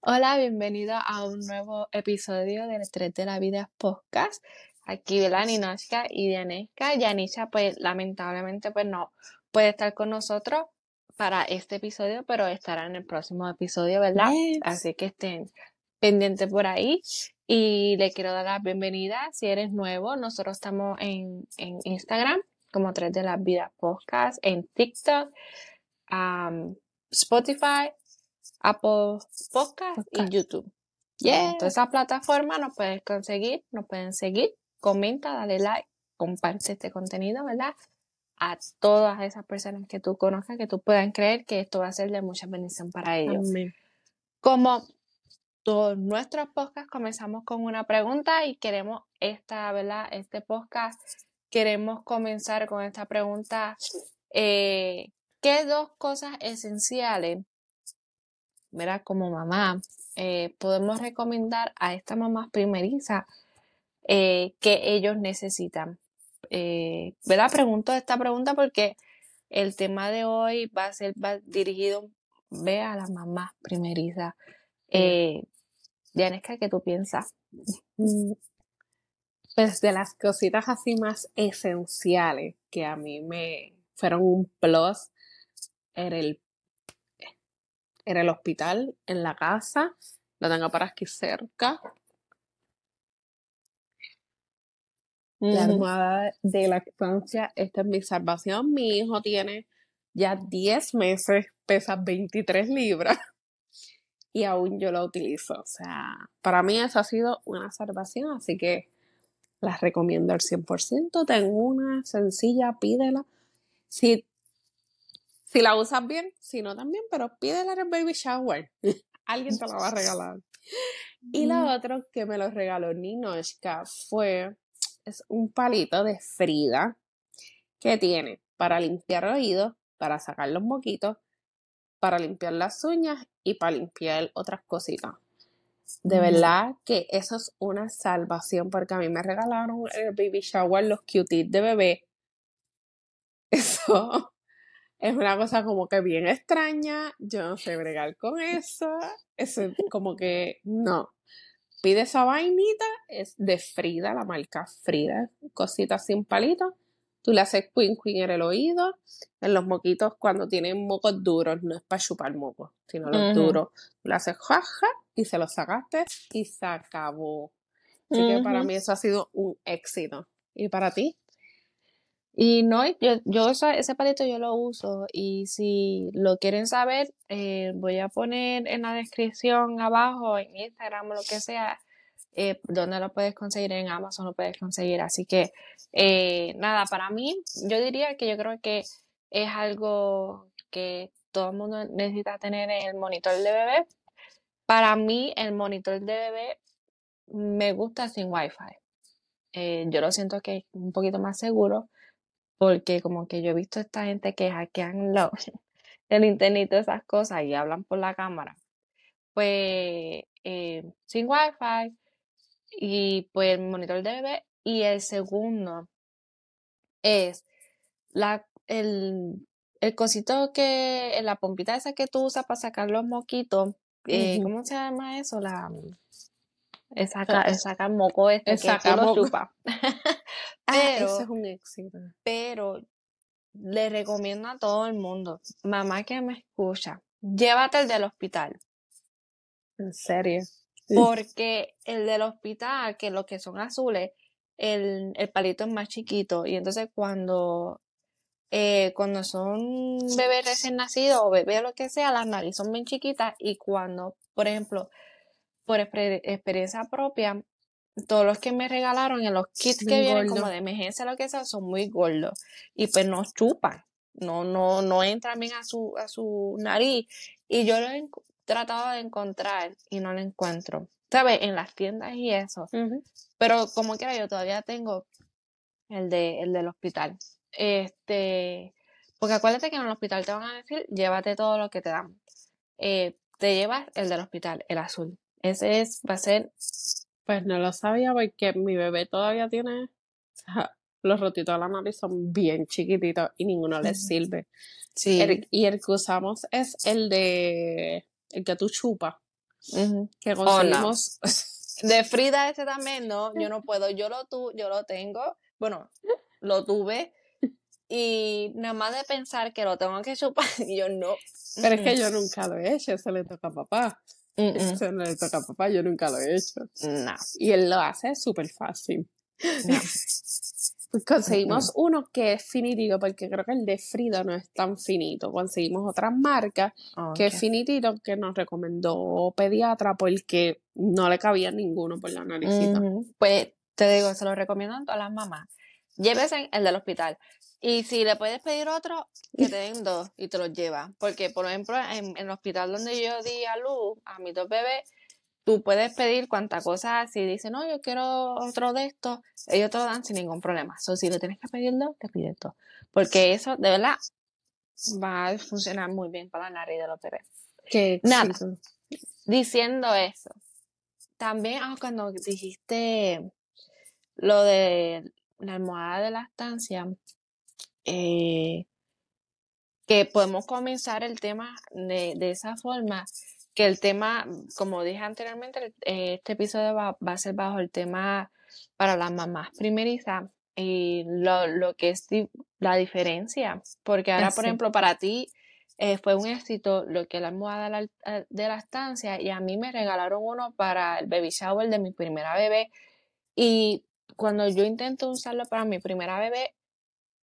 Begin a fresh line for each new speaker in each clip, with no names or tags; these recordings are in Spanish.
Hola, bienvenido a un nuevo episodio del 3 de la Vida Podcast. Aquí, ¿verdad? Ninoshka y Dianeska. Yanisha, pues, lamentablemente, pues, no puede estar con nosotros para este episodio, pero estará en el próximo episodio, ¿verdad? Así que estén pendientes por ahí. Y le quiero dar la bienvenida. Si eres nuevo, nosotros estamos en, en Instagram como 3 de la Vida Podcast, en TikTok, Spotify, Apple Podcast, y YouTube. Yeah. En todas esas plataformas nos puedes conseguir, nos pueden seguir, comenta, dale like, comparte este contenido, ¿verdad? A todas esas personas que tú conozcas, que tú puedan creer que esto va a ser de mucha bendición para ellos. Como todos nuestros podcasts, comenzamos con una pregunta y queremos esta, ¿verdad? Este podcast, queremos comenzar con esta pregunta. Eh, ¿Qué dos cosas esenciales ¿verdad? Como mamá, eh, podemos recomendar a esta mamá primeriza eh, que ellos necesitan. Eh, ¿Verdad? Pregunto esta pregunta porque el tema de hoy va a ser dirigido ve a la mamá primeriza. Eh, ¿qué tú piensas?
Mm, pues de las cositas así más esenciales que a mí me fueron un plus era el en el hospital, en la casa, la tengo para aquí cerca. La almohada de lactancia, esta es mi salvación. Mi hijo tiene ya 10 meses, pesa 23 libras y aún yo la utilizo. O sea, para mí eso ha sido una salvación, así que las recomiendo al 100%. Tengo una sencilla, pídela. Si si la usas bien, si no también, pero pídela en el baby shower. Alguien te la va a regalar. Y la mm. otra que me lo regaló Ninoshka fue es un palito de Frida que tiene para limpiar oídos, para sacar los moquitos, para limpiar las uñas y para limpiar otras cositas. De verdad que eso es una salvación porque a mí me regalaron en el baby shower los cuties de bebé. Eso es una cosa como que bien extraña, yo no sé bregar con eso, es como que no. Pide esa vainita, es de Frida, la marca Frida, cosita sin palito. Tú le haces queen queen en el oído, en los moquitos cuando tienen mocos duros, no es para chupar mocos, sino los duros. Tú le haces jaja y se los sacaste y se acabó. Así que para mí eso ha sido un éxito. ¿Y para ti?
Y no, yo, yo ese palito yo lo uso y si lo quieren saber, eh, voy a poner en la descripción abajo, en Instagram o lo que sea, eh, donde lo puedes conseguir, en Amazon lo puedes conseguir. Así que, eh, nada, para mí, yo diría que yo creo que es algo que todo el mundo necesita tener en el monitor de bebé. Para mí, el monitor de bebé me gusta sin Wi-Fi. yo lo siento que es un poquito más seguro porque como que yo he visto a esta gente que hackean lo, el internet y todas esas cosas y hablan por la cámara. Pues eh, sin wifi y pues el monitor de bebé y el segundo es la, el, el cosito que, la pompita esa que tú usas para sacar los moquitos, eh, ¿cómo se llama eso? La, el saca, moco este que saca lo chupa.
Ah, pero, eso es un éxito.
Pero le recomiendo a todo el mundo, mamá que me escucha, llévate el del hospital.
¿En serio?
Porque el del hospital, que los que son azules, el, el palito es más chiquito. Y entonces cuando, eh, cuando son bebés recién nacidos o bebés lo que sea, las narices son bien chiquitas. Y cuando, por ejemplo, por experiencia propia, todos los que me regalaron en los kits que vienen como de emergencia, lo que sea, son muy gordos. Y pues no chupan. No, no, no entran bien a su, a su nariz. Y yo lo he tratado de encontrar y no lo encuentro. ¿Sabes? En las tiendas y eso. Pero como quiera, yo todavía tengo el de, el del hospital. Este, porque acuérdate que en el hospital te van a decir, llévate todo lo que te dan. Eh, te llevas el del hospital, el azul. Ese es, va a ser
pues no lo sabía porque mi bebé todavía tiene. los rotitos de la nariz son bien chiquititos y ninguno les sirve. Sí. y el que usamos es el de. El que tú chupas. que conseguimos.
De Frida ese también, no, yo no puedo, yo lo tu, yo lo tengo, bueno, lo tuve y nada más de pensar que lo tengo que chupar, yo no.
Pero es que yo nunca lo he hecho, eso le toca a papá. Eso no le toca a papá, yo nunca lo he hecho.
No.
Y él lo hace súper fácil. Pues conseguimos uno que es finitito, porque creo que el de Frida no es tan finito. Conseguimos otra marca que es finitito, que nos recomendó pediatra porque no le cabía ninguno por la naricita.
Pues te digo, se lo recomiendo a todas las mamás. Llévese el del hospital. Y si le puedes pedir otro, que te den dos y te los lleva. Porque, por ejemplo, en, el hospital donde yo di a luz a mis dos bebés, tú puedes pedir cuanta cosa. Si dice, no, yo quiero otro de estos, ellos te lo dan sin ningún problema. O si le tienes que pedir dos, te pides dos. Porque eso, de verdad, va a funcionar muy bien para la nariz de los bebés.
Que
Nada, diciendo eso, también ah, cuando dijiste lo de la almohada de la estancia, eh, que podemos comenzar el tema de, de, esa forma, que el tema, como dije anteriormente, eh, este episodio va, va, a ser bajo el tema para las mamás primerizas y lo, lo que es la diferencia, porque ahora, por ejemplo, para ti eh, fue un éxito lo que la almohada de la, de la estancia y a mí me regalaron uno para el baby shower de mi primera bebé y cuando yo intento usarlo para mi primera bebé,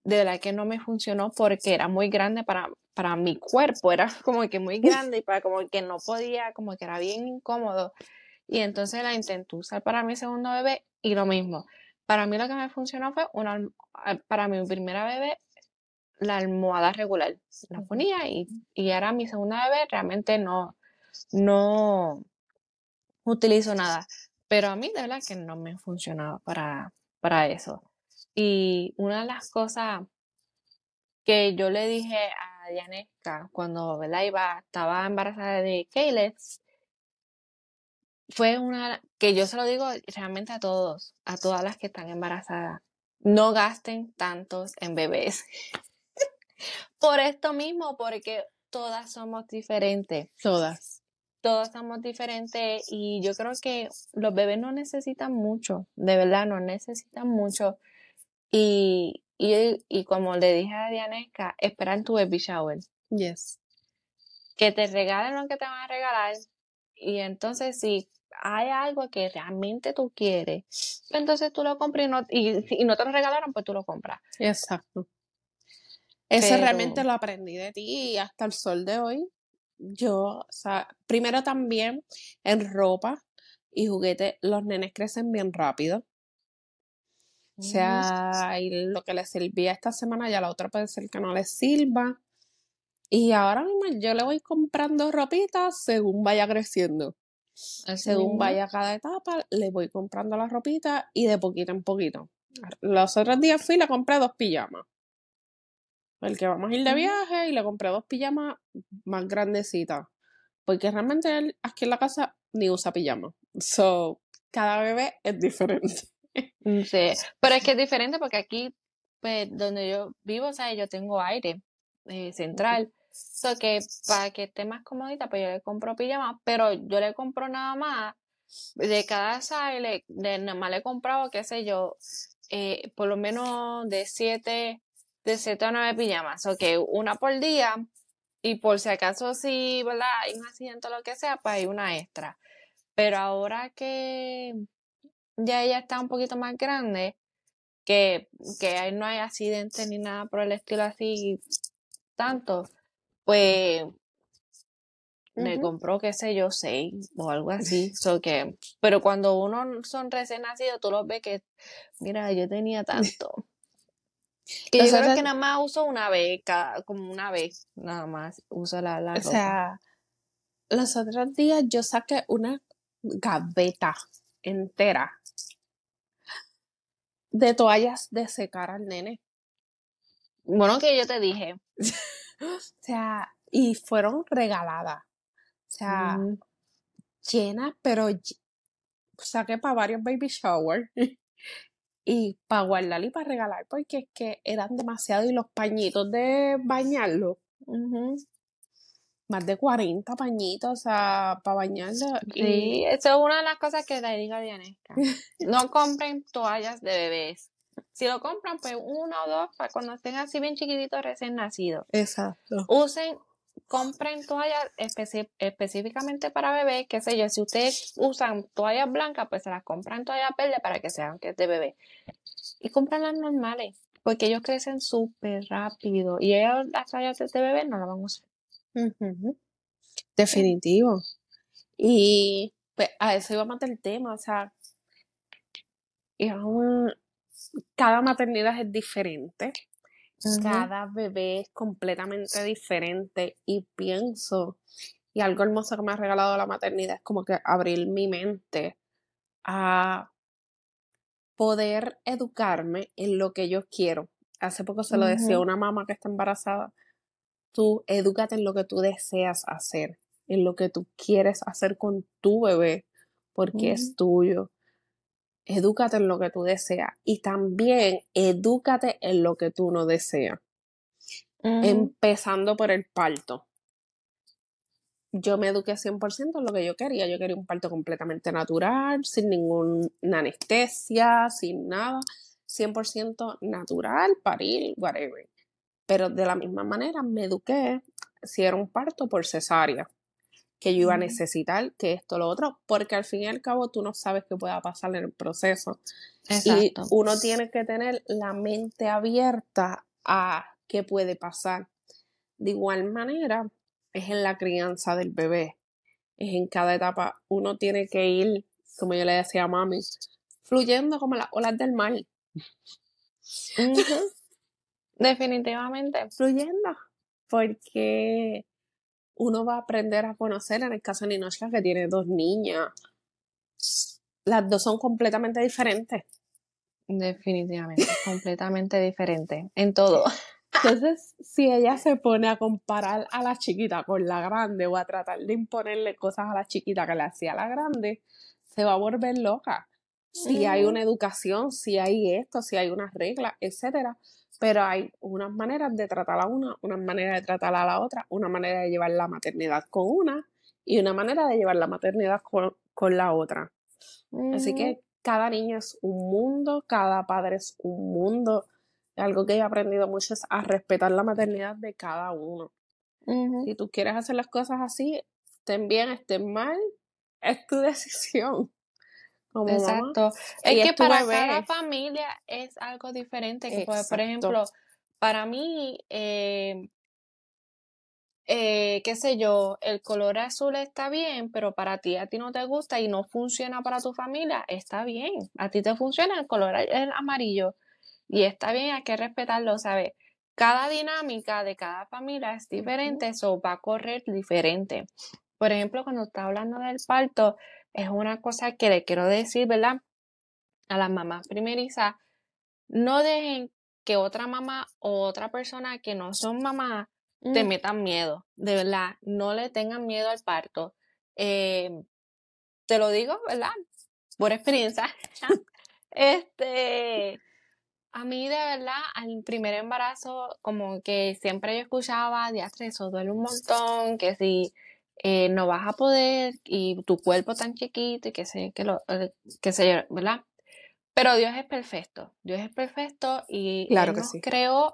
de verdad que no me funcionó porque era muy grande para, para mi cuerpo, era como que muy grande y para como que no podía, como que era bien incómodo. Y entonces la intenté usar para mi segundo bebé y lo mismo. Para mí lo que me funcionó fue una, para mi primera bebé la almohada regular. La ponía y, y era mi segunda bebé, realmente no, no utilizo nada. Pero a mí de verdad que no me funcionaba para, para eso. Y una de las cosas que yo le dije a Dianesca cuando Iba, estaba embarazada de Caleb fue una que yo se lo digo realmente a todos, a todas las que están embarazadas. No gasten tantos en bebés. Por esto mismo, porque todas somos diferentes.
Todas.
Todas somos diferentes y yo creo que los bebés no necesitan mucho, de verdad, no necesitan mucho. Y, y, y como le dije a Dianesca, espera en tu baby shower.
Yes.
Que te regalen lo que te van a regalar. Y entonces, si hay algo que realmente tú quieres, entonces tú lo compras y no, y, no te lo regalaron, pues tú lo compras.
Exacto. Eso realmente lo aprendí de ti y hasta el sol de hoy. Yo, o sea, primero también en ropa y juguete, los nenes crecen bien rápido. O sea, y lo que le servía esta semana ya la otra puede ser que no le sirva. Y ahora mismo yo le voy comprando ropitas según vaya creciendo. según vaya cada etapa, le voy comprando la ropita y de poquito en poquito. Los otros días fui y le compré dos pijamas. El que vamos a ir de viaje y le compré dos pijamas más grandecitas. Porque realmente él aquí en la casa ni usa pijama. So, cada bebé es diferente.
Mm, sí, pero es que es diferente porque aquí, pues, donde yo vivo, o sea, yo tengo aire eh, central. So que para que esté más comodita, pues yo le compro pijama, pero yo le compro nada más de cada sale, de nada más le he comprado, qué sé yo, eh, por lo menos de siete, de siete a nueve pijamas. O que una por día, y por si acaso si, ¿verdad? Hay un accidente o lo que sea, pues hay una extra. Pero ahora que ya ella está un poquito más grande, que, que no hay accidentes ni nada por el estilo así tanto, pues me compró, qué sé yo, seis o algo así. So que, pero cuando uno son recién nacidos, tú los ves que, mira, yo tenía tanto. Que yo creo que nada más uso una vez, como una vez, nada más uso la, la
O sea, los otros días yo saqué una gaveta entera de toallas de secar al nene.
Bueno, que yo te dije.
o sea, y fueron regaladas. O sea, mm. llenas, pero saqué para varios baby shower. y para guardar y para regalar, porque es que eran demasiado y los pañitos de bañarlo. más de 40 pañitos, o sea, para bañarlo.
Sí, eso es una de las cosas que le digo a Dianesca. No compren toallas de bebés. Si lo compran, pues uno o dos, para cuando estén así bien chiquititos recién nacidos.
Exacto.
Usen, compren toallas específicamente para bebés, qué sé yo, si ustedes usan toallas blancas, pues se las compran toallas verdes para que sean que es de bebé. Y compran las normales, porque ellos crecen súper rápido y ellos las toallas de bebé no las van a usar.
Definitivo. Y pues a eso iba a matar el tema, o sea, cada maternidad es diferente, cada bebé es completamente diferente y pienso, y algo hermoso que me ha regalado la maternidad es como que abrir mi mente a poder educarme en lo que yo quiero. Hace poco se lo decía a una mamá que está embarazada tú edúcate en lo que tú deseas hacer, en lo que tú quieres hacer con tu bebé, porque es tuyo. Edúcate en lo que tú deseas y también edúcate en lo que tú no deseas. Empezando por el parto. Yo me eduqué 100% en lo que yo quería. Yo quería un parto completamente natural, sin ninguna anestesia, sin nada. 100% natural, parir, whatever. Pero de la misma manera me eduqué si era un parto por cesárea, que yo iba a necesitar, que esto, lo otro, porque al fin y al cabo tú no sabes qué pueda pasar en el proceso. Y uno tiene que tener la mente abierta a qué puede pasar. De igual manera, es en la crianza del bebé, es en cada etapa, uno tiene que ir, como yo le decía a mami, fluyendo como las olas del mar.
Definitivamente.
Fluyendo. Porque uno va a aprender a conocer, en el caso de Ninoshka, que tiene dos niñas, las dos son completamente diferentes.
Definitivamente, completamente diferentes en todo.
Entonces, si ella se pone a comparar a la chiquita con la grande o a tratar de imponerle cosas a la chiquita que le hacía a la grande, se va a volver loca. Si hay una educación, si hay esto, si hay unas reglas, etcétera, pero hay unas maneras de tratar a una, una manera de tratar a la otra, una manera de llevar la maternidad con una y una manera de llevar la maternidad con, la otra. Así que cada niño es un mundo, cada padre es un mundo. Algo que he aprendido mucho es a respetar la maternidad de cada uno. Si tú quieres hacer las cosas así, estén bien, estén mal, es tu decisión.
Exacto. Es que para cada familia es algo diferente. por ejemplo, para mí, eh, eh, qué sé yo, el color azul está bien, pero para ti a ti no te gusta y no funciona para tu familia, está bien. A ti te funciona el color amarillo y está bien, hay que respetarlo, ¿sabes? Cada dinámica de cada familia es diferente, eso va a correr diferente. Por ejemplo, cuando está hablando del parto, es una cosa que le quiero decir, ¿verdad? A las mamás primerizas, no dejen que otra mamá o otra persona que no son mamá te mm. metan miedo. De verdad, no le tengan miedo al parto. Eh, te lo digo, ¿verdad? Por experiencia. este, a mí de verdad, al primer embarazo, como que siempre yo escuchaba, de eso duele un montón, que si eh, no vas a poder y tu cuerpo tan chiquito y que sé, que lo, eh, que sé, ¿verdad? Pero Dios es perfecto, Dios es perfecto y claro Él nos creó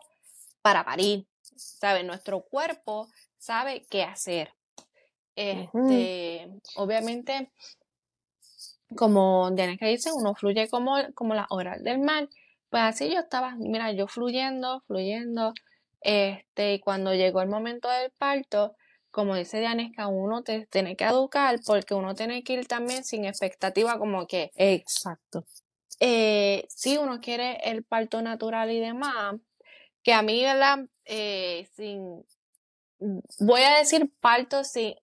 para parir, ¿sabes? Nuestro cuerpo sabe qué hacer. Este, obviamente, como Diana que dice, uno fluye como, como las horas del mar. Pues así yo estaba, mira, yo fluyendo, fluyendo. Este, y cuando llegó el momento del parto, como dice Dianesca, uno te tiene que educar porque uno tiene que ir también sin expectativa como que...
Exacto.
Eh, si uno quiere el parto natural y demás, que a mí, ¿verdad? Eh, sin... Voy a decir parto sin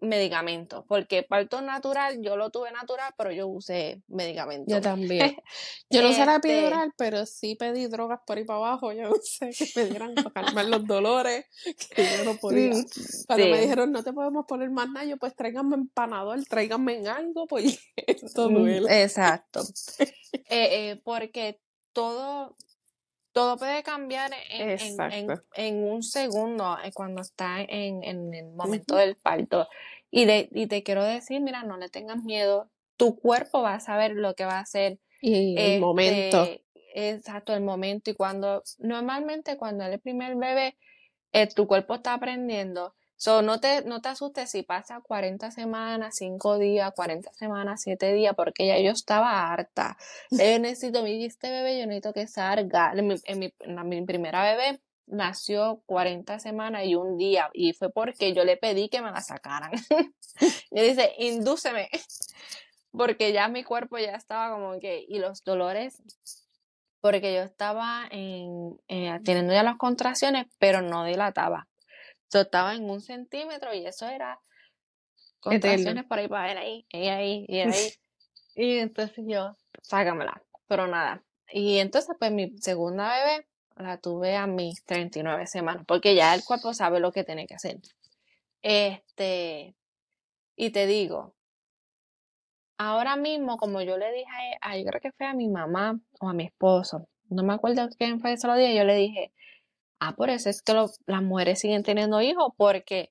medicamentos, porque parto natural, yo lo tuve natural, pero yo usé medicamentos.
Yo también. Yo no usé la este epidural, pero sí pedí drogas por ahí para abajo, yo usé que me dieran para calmar los dolores, que yo no podía. Cuando me dijeron, no te podemos poner más nada, yo pues tráiganme empanador, tráiganme en algo, pues esto
mm, duele. Exacto. Eh, eh, porque todo, todo puede cambiar en, en, un segundo eh, cuando está en, el momento del parto. Y, de, y te quiero decir, mira, no le tengas miedo. Tu cuerpo va a saber lo que va a hacer.
Y el momento.
Este, exacto, el momento. Y cuando, normalmente cuando es el primer bebé, eh, tu cuerpo está aprendiendo. So, no te, no te asustes si pasa 40 semanas, 5 días, 40 semanas, 7 días, porque ya yo estaba harta. Yo necesito, mi este bebé, yo necesito que salga. En mi, en mi, primera bebé nació 40 semanas y un día, y fue porque yo le pedí que me la sacaran. y dice, indúceme, porque ya mi cuerpo ya estaba como que, y los dolores porque yo estaba en, eh, teniendo ya las contracciones, pero no dilataba. Yo estaba en un centímetro y eso era contracciones por ahí para ver ahí, y ahí, y ahí. y entonces yo, sácamela, pero nada. Y entonces, pues mi segunda bebé la tuve a mis 39 semanas, porque ya el cuerpo sabe lo que tiene que hacer. Este, y te digo, ahora mismo, como yo le dije a, yo creo que fue a mi mamá o a mi esposo, no me acuerdo quién fue ese día, yo le dije, ah, por eso es que las mujeres siguen teniendo hijos, porque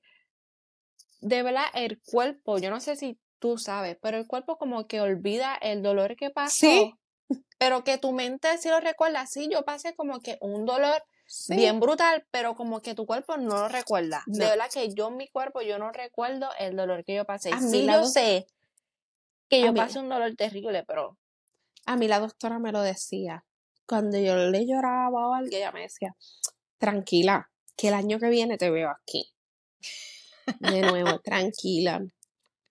de verdad el cuerpo, yo no sé si tú sabes, pero el cuerpo como que olvida el dolor que pasó. Sí. Pero que tu mente sí lo recuerda. Sí, yo pasé como que un dolor bien brutal, pero como que tu cuerpo no lo recuerda. De verdad que yo, mi cuerpo, yo no recuerdo el dolor que yo pasé. A sí, yo sé que yo pasé un dolor terrible, pero...
A mí la doctora me lo decía. Cuando yo le lloraba o algo, ella me decía, tranquila, que el año que viene te veo aquí. De nuevo, tranquila.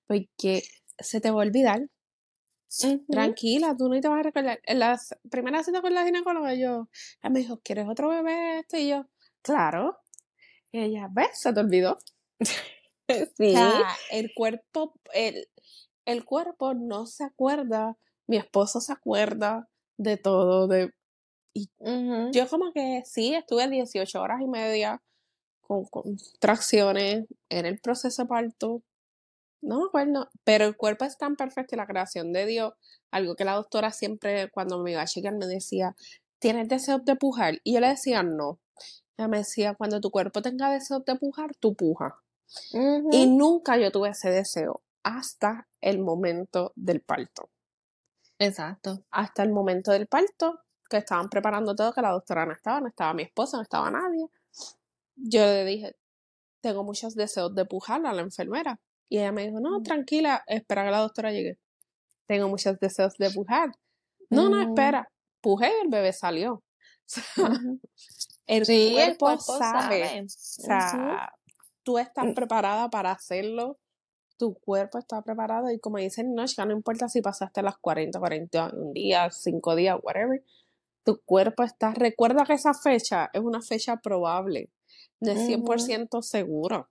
Porque se te va a olvidar. Tranquila, tú no te vas a recordar. En la primera cita con la ginecóloga, yo, ella me dijo, ¿quieres otro bebé? Este? Y yo, claro. Y ella, ¿ves? Se te olvidó. sí. el cuerpo, el, el cuerpo no se acuerda, mi esposo se acuerda de todo, de... Y yo como que sí, estuve 18 horas y media con contracciones en el proceso de parto. No me acuerdo, pero el cuerpo es tan perfecto y la creación de Dios, algo que la doctora siempre cuando me iba a chequear me decía, ¿tienes deseo de pujar? Y yo le decía, no. Ella me decía, cuando tu cuerpo tenga deseo de pujar, tú puja. Y nunca yo tuve ese deseo hasta el momento del parto.
Exacto.
Hasta el momento del parto, que estaban preparando todo, que la doctora no estaba, no estaba mi esposa, no estaba nadie. Yo le dije, tengo muchos deseos de pujar a la enfermera. Y ella me dijo, no, mm. tranquila, espera que la doctora llegue. Tengo muchos deseos de pujar. No, no, mm. espera. Pujé y el bebé salió. el, cuerpo sabe. O sea, tú estás mm. preparada para hacerlo tu cuerpo está preparado y como dicen, no, no importa si pasaste las 40, 41 días, 5 días, whatever, tu cuerpo está, recuerda que esa fecha es una fecha probable, de 100% seguro.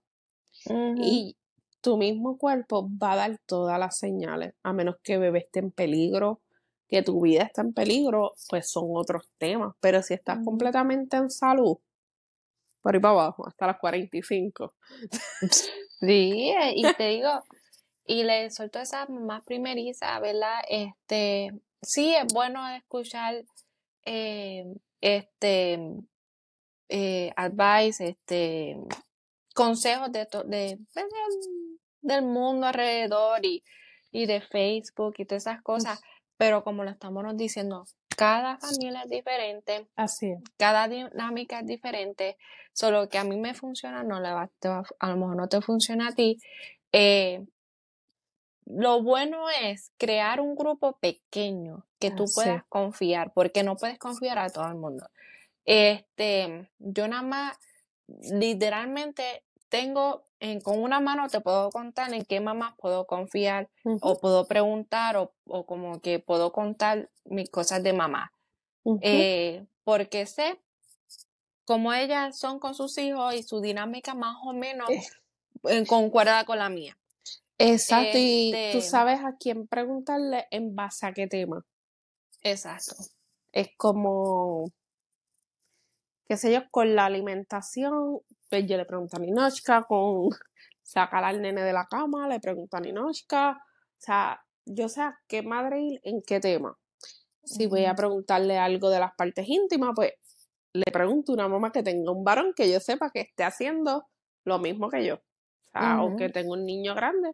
Y tu mismo cuerpo va a dar todas las señales, a menos que bebé esté en peligro, que tu vida esté en peligro, pues son otros temas. Pero si estás completamente en salud, por ahí para abajo, hasta las 45.
Sí, eh, y te digo, y le suelto esa más primeriza, ¿verdad? Este, sí, es bueno escuchar eh, este eh, advice, este consejos de, de, pues, del mundo alrededor y, y de Facebook y todas esas cosas, pero como lo estamos diciendo, cada familia es diferente.
Así
Cada dinámica es diferente. Solo que a mí me funciona, no le va, a lo mejor no te funciona a ti. Eh, lo bueno es crear un grupo pequeño que tú puedas confiar, porque no puedes confiar a todo el mundo. Este, yo nada más, literalmente, tengo con una mano te puedo contar en qué mamás puedo confiar o puedo preguntar o, como que puedo contar mis cosas de mamá. Eh, porque sé cómo ellas son con sus hijos y su dinámica más o menos eh. concuerda con la mía.
Exacto, y tú este sabes a quién preguntarle en base a qué tema.
Exacto.
Es como, qué sé yo, con la alimentación, pues yo le pregunto a Ninochka con sacar al nene de la cama, le pregunto a Ninochka, o sea, yo sé a qué madre ir en qué tema. Si voy a preguntarle algo de las partes íntimas, pues le pregunto a una mamá que tenga un varón que yo sepa que esté haciendo lo mismo que yo. O sea, o que tenga un niño grande,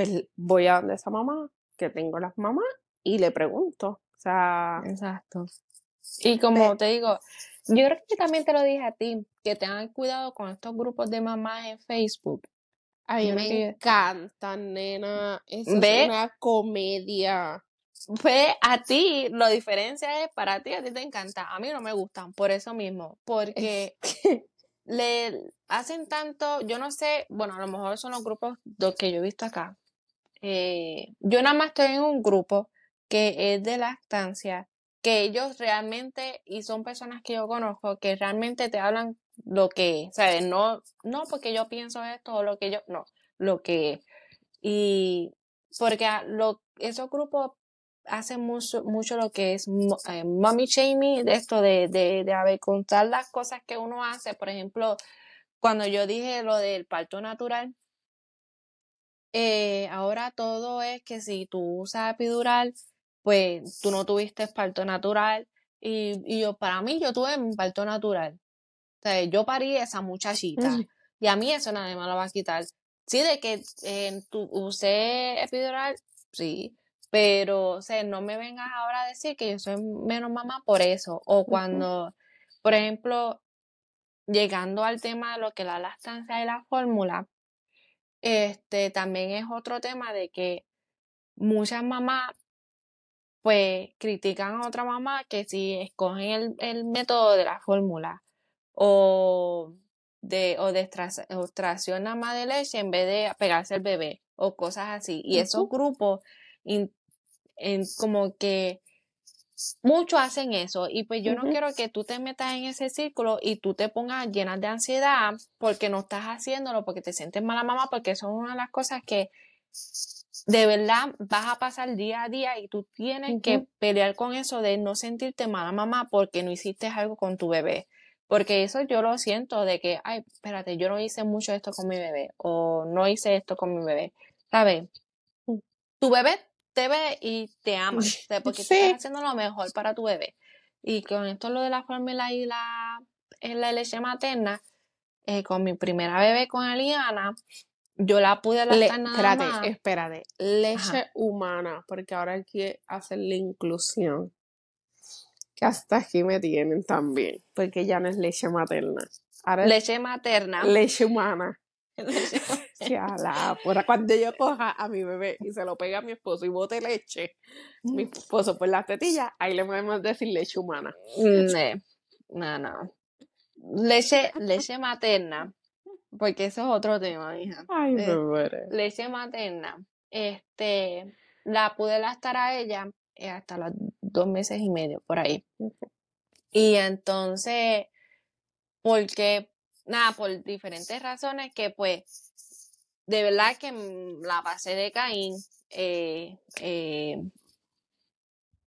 pues voy a donde esa mamá, que tengo las mamás, y le pregunto. O sea.
Exacto. Y como te digo, yo creo que también te lo dije a ti, que tengan cuidado con estos grupos de mamás en Facebook.
A mí me encantan, nena. es una comedia.
Ve, a ti, la diferencia es, para ti, a ti te encanta. A mí no me gustan, por eso mismo. Porque le hacen tanto, yo no sé, bueno, a lo mejor son los grupos que yo he visto acá. Eh, yo nada más estoy en un grupo que es de lactancia, que ellos realmente, y son personas que yo conozco, que realmente te hablan lo que, ¿sabes? No, no porque yo pienso esto o lo que yo, no, lo que, y porque esos grupos hacen mucho, mucho lo que es eh, mommy shaming, de esto de, de, de contar las cosas que uno hace, por ejemplo, cuando yo dije lo del parto natural, eh, ahora todo es que si tú usas epidural, pues tú no tuviste parto natural. Y, y yo, para mí, yo tuve un parto natural. O sea, yo parí esa muchachita. Y a mí eso nadie me lo va a quitar. Sí, de que eh, tú usé epidural, sí. Pero, o sea, no me vengas ahora a decir que yo soy menos mamá por eso. O cuando, por ejemplo, llegando al tema de lo que la lactancia y la fórmula, este también es otro tema de que muchas mamás pues critican a otra mamá que si escogen el, el método de la fórmula o de, o de extracción nada más de leche en vez de pegarse al bebé o cosas así. Y esos grupos en, como que muchos hacen eso y pues yo no quiero que tú te metas en ese círculo y tú te pongas llenas de ansiedad porque no estás haciéndolo, porque te sientes mala mamá, porque eso es una de las cosas que de verdad vas a pasar día a día y tú tienes que pelear con eso de no sentirte mala mamá porque no hiciste algo con tu bebé. Porque eso yo lo siento de que, ay, espérate, yo no hice mucho esto con mi bebé o no hice esto con mi bebé. ¿Sabes? Mm. Tu bebé te ve y te ama, porque estás haciendo lo mejor para tu bebé. Y con esto lo de la fórmula y la, la leche materna, eh, con mi primera bebé, con Eliana, yo la pude lactar
nada espérate, más. Espérate, leche humana, porque ahora hay que hacer la inclusión. Que hasta aquí me tienen también, porque ya no es leche materna.
leche materna.
Leche humana. la cuando yo coja a mi bebé y se lo pega a mi esposo y bote leche, mi mm. esposo por las tetillas, ahí le podemos decir leche humana.
Mm, no, no. Leche, leche materna porque eso es otro tema, hija.
Ay, me muere.
Leche materna. Este, la pude lactar a ella eh, hasta los dos meses y medio, por ahí. Y entonces, porque, nada, por diferentes razones que pues, de verdad que la base de Caín, eh, eh,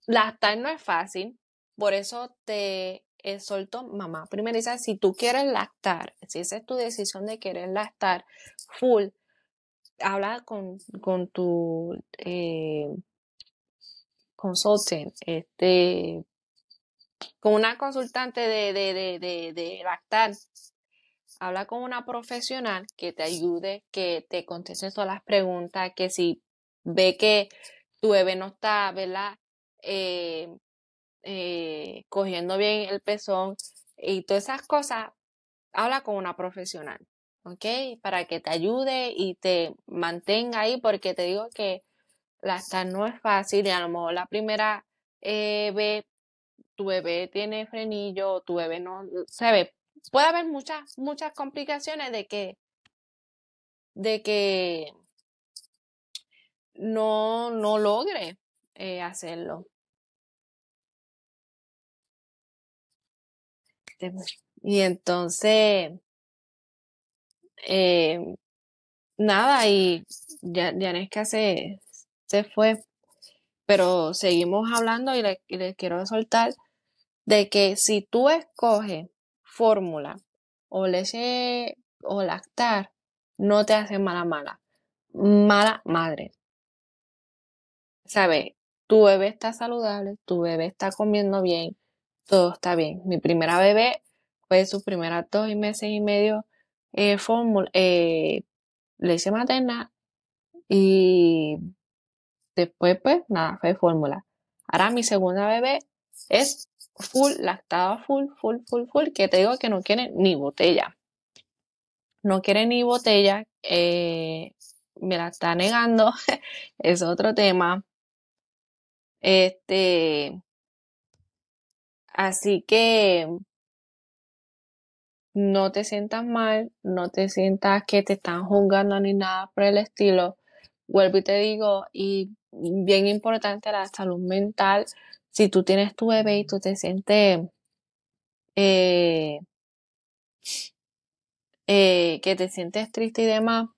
lactar no es fácil, por eso te soltó mamá primeriza, si tú quieres lactar, si esa es tu decisión de querer lactar full, habla con, con tu eh, consultant, este, con una consultante de, de, de, de, lactar. Habla con una profesional que te ayude, que te conteste todas las preguntas, que si ve que tu bebé no está, ¿verdad? Eh, eh, cogiendo bien el pezón y todas esas cosas, habla con una profesional, ¿ok? Para que te ayude y te mantenga ahí, porque te digo que lactar no es fácil y a lo mejor la primera eh, tu bebé tiene frenillo, tu bebé no, se ve, puede haber muchas, muchas complicaciones de que, de que no, no logre eh, hacerlo. Y entonces, eh, nada, y ya, que se, se fue, pero seguimos hablando y les le quiero soltar de que si tú escoges fórmula o leche o lactar, no te hace mala mala, mala madre. ¿Sabes? Tu bebé está saludable, tu bebé está comiendo bien, todo está bien. Mi primera bebé fue sus primeras dos meses y medio eh, fórmula, eh, leche materna y después pues nada, fue fórmula. Ahora mi segunda bebé es full, lactada full, full, full, full, que te digo que no quiere ni botella. No quiere ni botella, eh, me la está negando, es otro tema. Este, así que no te sientas mal, no te sientas que te están juzgando ni nada por el estilo. Vuelvo y te digo, y bien importante la salud mental. Si tú tienes tu bebé y tú te sientes eh, eh, que te sientes triste y demás,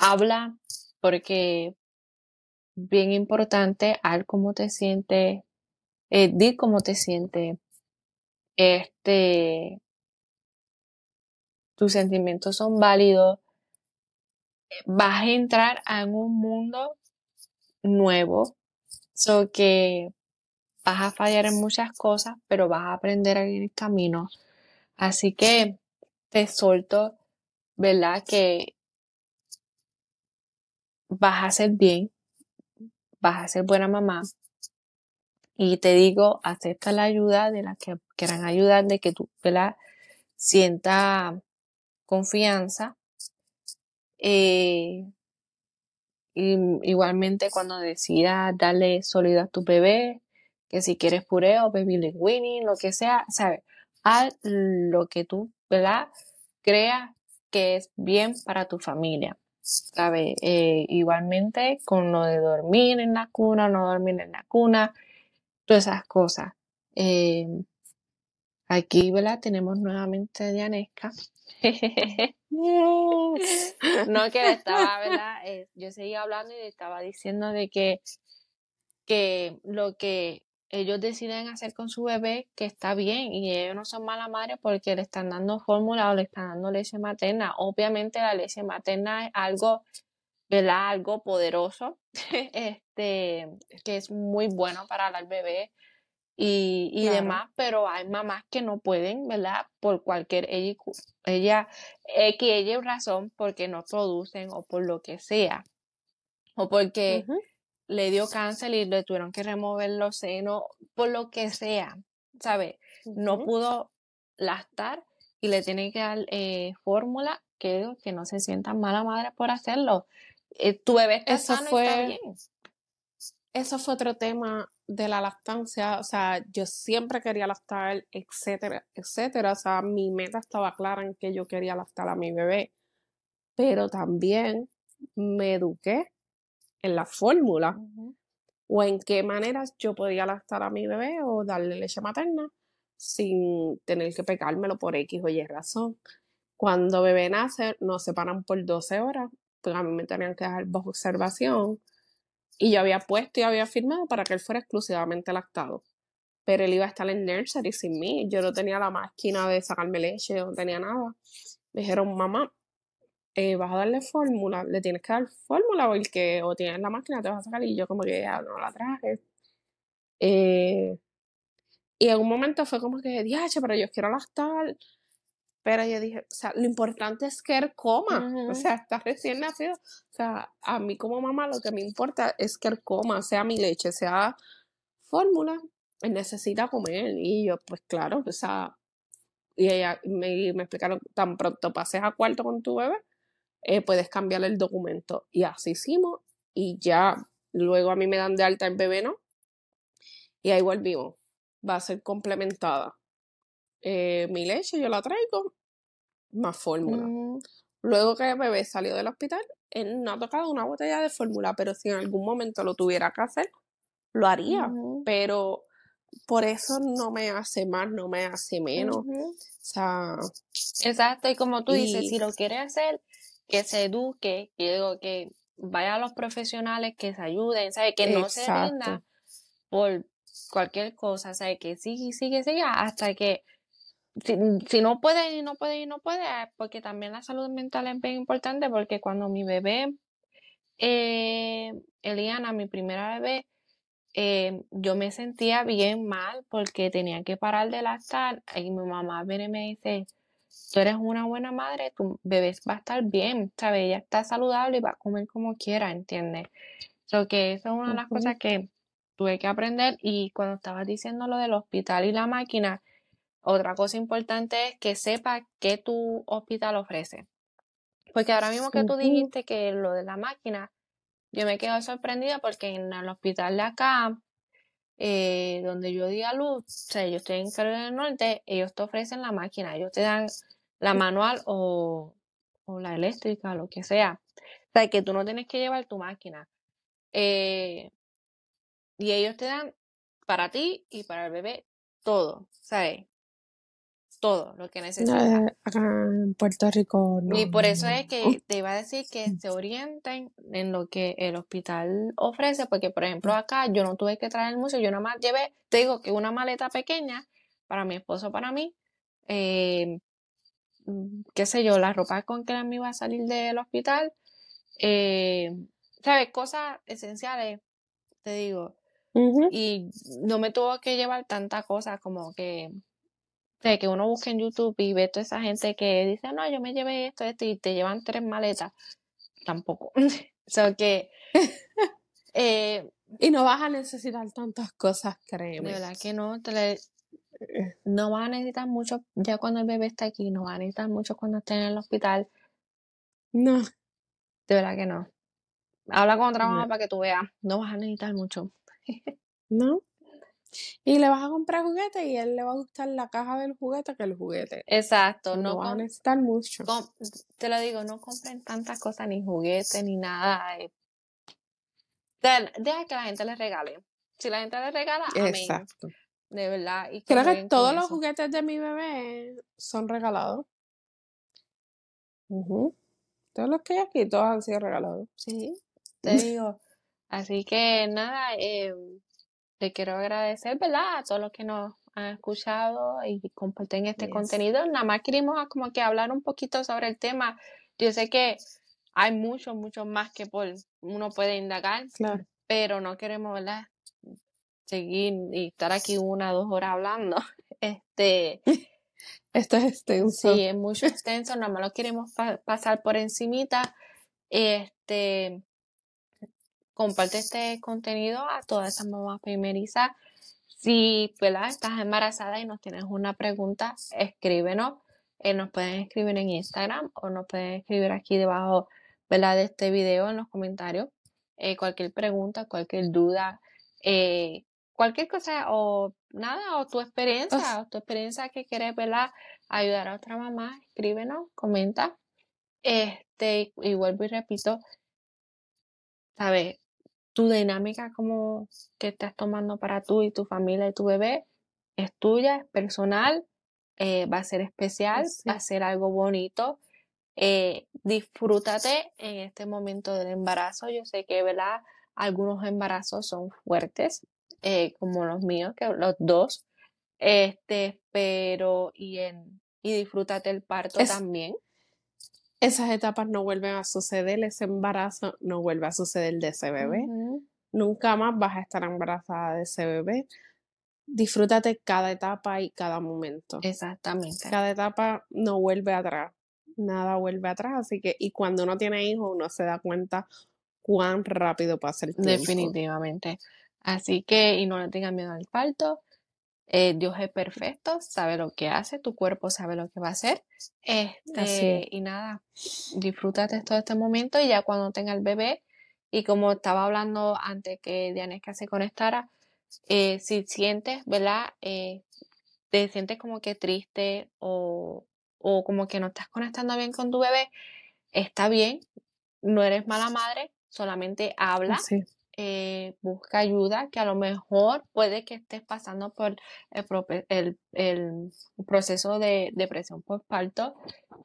habla porque bien importante al cómo te sientes, eh, di cómo te sientes, este, tus sentimientos son válidos, vas a entrar en un mundo nuevo, so que vas a fallar en muchas cosas, pero vas a aprender en el camino. Así que te suelto, ¿verdad? Que vas a ser bien, vas a ser buena mamá. Y te digo, acepta la ayuda de las que quieran ayudar, de que tú, ¿verdad? Sienta confianza. Eh, y, igualmente cuando decidas darle sólido a tu bebé, que si quieres pureo, baby winning, lo que sea, ¿sabes? Haz lo que tú, ¿verdad? Creas que es bien para tu familia. ¿Sabe? Eh, igualmente con lo de dormir en la cuna, no dormir en la cuna, todas esas cosas. Eh, aquí, ¿verdad? Tenemos nuevamente a Dianesca. no, que estaba, ¿verdad? Eh, yo seguía hablando y le estaba diciendo de que, que lo que ellos deciden hacer con su bebé que está bien y ellos no son mala madre porque le están dando fórmula o le están dando leche materna. Obviamente la leche materna es algo, ¿verdad? Algo poderoso, este, que es muy bueno para el bebé y, y demás, pero hay mamás que no pueden, ¿verdad? Por cualquier, ella, ella que ella razón porque no producen o por lo que sea. O porque le dio cáncer y le tuvieron que remover los senos, por lo que sea, ¿sabes? No pudo lastar y le tienen que dar eh, fórmula que, que no se sientan mala madre por hacerlo. Eh, tu bebé está
eso fue, bien. Eso fue otro tema de la lactancia. O sea, yo siempre quería lactar, etcétera, etcétera. O sea, mi meta estaba clara en que yo quería lactar a mi bebé. Pero también me eduqué en la fórmula o en qué maneras yo podía lactar a mi bebé o darle leche materna sin tener que pegármelo por X o Y razón. Cuando bebé nace, nos separan por 12 horas, pues a mí me tenían que dejar bajo observación y yo había puesto y había firmado para que él fuera exclusivamente lactado. Pero él iba a estar en nursery sin mí. Yo no tenía la máquina de sacarme leche, no tenía nada. Me dijeron, mamá, eh, vas a darle fórmula, le tienes que dar fórmula porque o tienes la máquina, te vas a sacar y yo como que ya no la traje. Eh, y en un momento fue como que, diache, pero yo quiero lactar. Pero yo dije, o sea, lo importante es que él coma. O sea, está recién nacido. O sea, a mí como mamá lo que me importa es que él coma, sea mi leche, sea fórmula, él necesita comer. Y yo, pues claro, o sea, y ella me, me explicaron, tan pronto pases a cuarto con tu bebé, eh, puedes cambiar el documento. Y así hicimos y ya luego a mí me dan de alta el bebé, ¿no? Y ahí volvimos. Va a ser complementada. Eh, mi leche yo la traigo, más fórmula. Mm. Luego que el bebé salió del hospital, él no ha tocado una botella de fórmula, pero si en algún momento lo tuviera que hacer, lo haría. Pero por eso no me hace más, no me hace menos. O sea.
Exacto, y como tú dices, si lo quiere hacer, que se eduque, que digo que vaya a los profesionales que se ayuden, ¿sabe? Que no se rinda por cualquier cosa, ¿sabe? Que sigue, sigue, sigue hasta que si, no puede y no puede y no puede, porque también la salud mental es bien importante, porque cuando mi bebé, eh, Eliana, mi primera bebé, eh, yo me sentía bien mal porque tenía que parar de lactar y mi mamá viene y me dice, tú eres una buena madre, tu bebé va a estar bien, ¿sabes? Ella está saludable y va a comer como quiera, ¿entiendes? So que eso es una de las cosas que tuve que aprender y cuando estabas diciendo lo del hospital y la máquina, otra cosa importante es que sepa qué tu hospital ofrece. Porque ahora mismo que tú dijiste que lo de la máquina, yo me quedo sorprendida porque en el hospital de acá, eh, donde yo di a luz, o sea, yo estoy en Carolina del Norte, ellos te ofrecen la máquina, ellos te dan la manual o, la eléctrica, lo que sea. O sea, que tú no tienes que llevar tu máquina. Eh, y ellos te dan para ti y para el bebé todo, ¿sabes? Todo lo que necesitas.
acá en Puerto Rico no.
Y por eso es que te iba a decir que se orienten en lo que el hospital ofrece, porque por ejemplo acá yo no tuve que traer mucho, yo nada más llevé, te digo que una maleta pequeña para mi esposo, para mí, eh, mm, qué sé yo, la ropa con que me iba a salir del hospital, eh, ¿sabes? Cosas esenciales, te digo. Y no me tuvo que llevar tantas cosas como que de que uno busque en YouTube y ve toda esa gente que dice, no, yo me llevé esto, esto, y te llevan tres maletas. Tampoco. so que.
Eh, y no vas a necesitar tantas cosas, créeme.
De verdad que no. Te no vas a necesitar mucho ya cuando el bebé está aquí, no vas a necesitar mucho cuando esté en el hospital. No. De verdad que no. Habla con otra mamá para que tú veas. No vas a necesitar mucho.
no. Y le vas a comprar juguete y él le va a gustar la caja del juguete que el juguete. Exacto, no, va a necesitar mucho.
te lo digo, no compren tantas cosas, ni juguetes, ni nada. Eh. Deja que la gente les regale. Si la gente les regala, amén. Exacto. De verdad.
Y Creo que todos los juguetes de mi bebé son regalados. Todos los que hay aquí, todos han sido regalados.
Sí, te digo. Así que nada, eh, le quiero agradecer, ¿verdad? A todos los que nos han escuchado y comparten este contenido. Nada más queremos como que hablar un poquito sobre el tema. Yo sé que hay mucho, mucho más que por, uno puede indagar, claro. pero no queremos, ¿verdad? Seguir y estar aquí una o dos horas hablando. Este,
Esto es extenso.
Sí, es mucho extenso, nada más lo queremos pasar por encimita. Este, comparte este contenido a todas esas mamás primerizas. Si estás embarazada y nos tienes una pregunta, escríbenos. Eh, nos pueden escribir en Instagram o nos pueden escribir aquí debajo de este video en los comentarios. Eh, cualquier pregunta, cualquier duda, eh, cualquier cosa o nada, o tu experiencia, o tu experiencia que quieres ayudar a otra mamá, escríbenos, comenta. Este, y vuelvo y repito, ¿sabes? Tu dinámica como que estás tomando para tú y tu familia y tu bebé es tuya, es personal, eh, va a ser especial, va a ser algo bonito. Eh, disfrútate en este momento del embarazo. Yo sé que, ¿verdad? Algunos embarazos son fuertes, eh, como los míos, que los dos. Este, pero, y en, y disfrútate el parto también
esas etapas no vuelven a suceder, ese embarazo no vuelve a suceder de ese bebé. Nunca más vas a estar embarazada de ese bebé. Disfrútate cada etapa y cada momento. Exactamente. Cada etapa no vuelve atrás. Nada vuelve atrás. Así que, y cuando uno tiene hijos, uno se da cuenta cuán rápido pasa el tiempo.
Definitivamente. Así que, y no le tengan miedo al parto. Eh, Dios es perfecto, sabe lo que hace, tu cuerpo sabe lo que va a hacer. Este, y nada, disfrútate todo este momento y ya cuando tenga el bebé, y como estaba hablando antes que Dianesca se conectara, eh, si sientes, ¿verdad? Eh, te sientes como que triste o, o como que no estás conectando bien con tu bebé, está bien, no eres mala madre, solamente habla. Eh, busca ayuda, que a lo mejor puede que estés pasando por el, el, proceso de depresión postparto,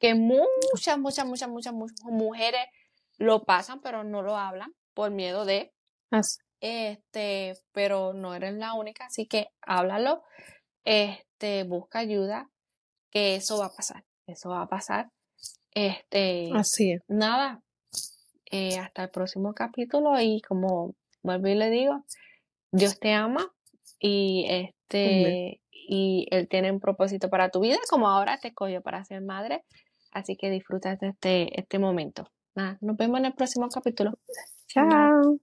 que muchas, muchas, muchas, muchas, muchas mujeres lo pasan, pero no lo hablan por miedo de. Este, pero no eres la única, así que háblalo, este, busca ayuda, que eso va a pasar, eso va a pasar. Este, así es. Nada, eh, hasta el próximo capítulo y como vuelvo y le digo, Dios te ama y este y Él tiene un propósito para tu vida, como ahora te escogió para ser madre. Así que disfruta de este, este momento. nos vemos en el próximo capítulo.
Chao.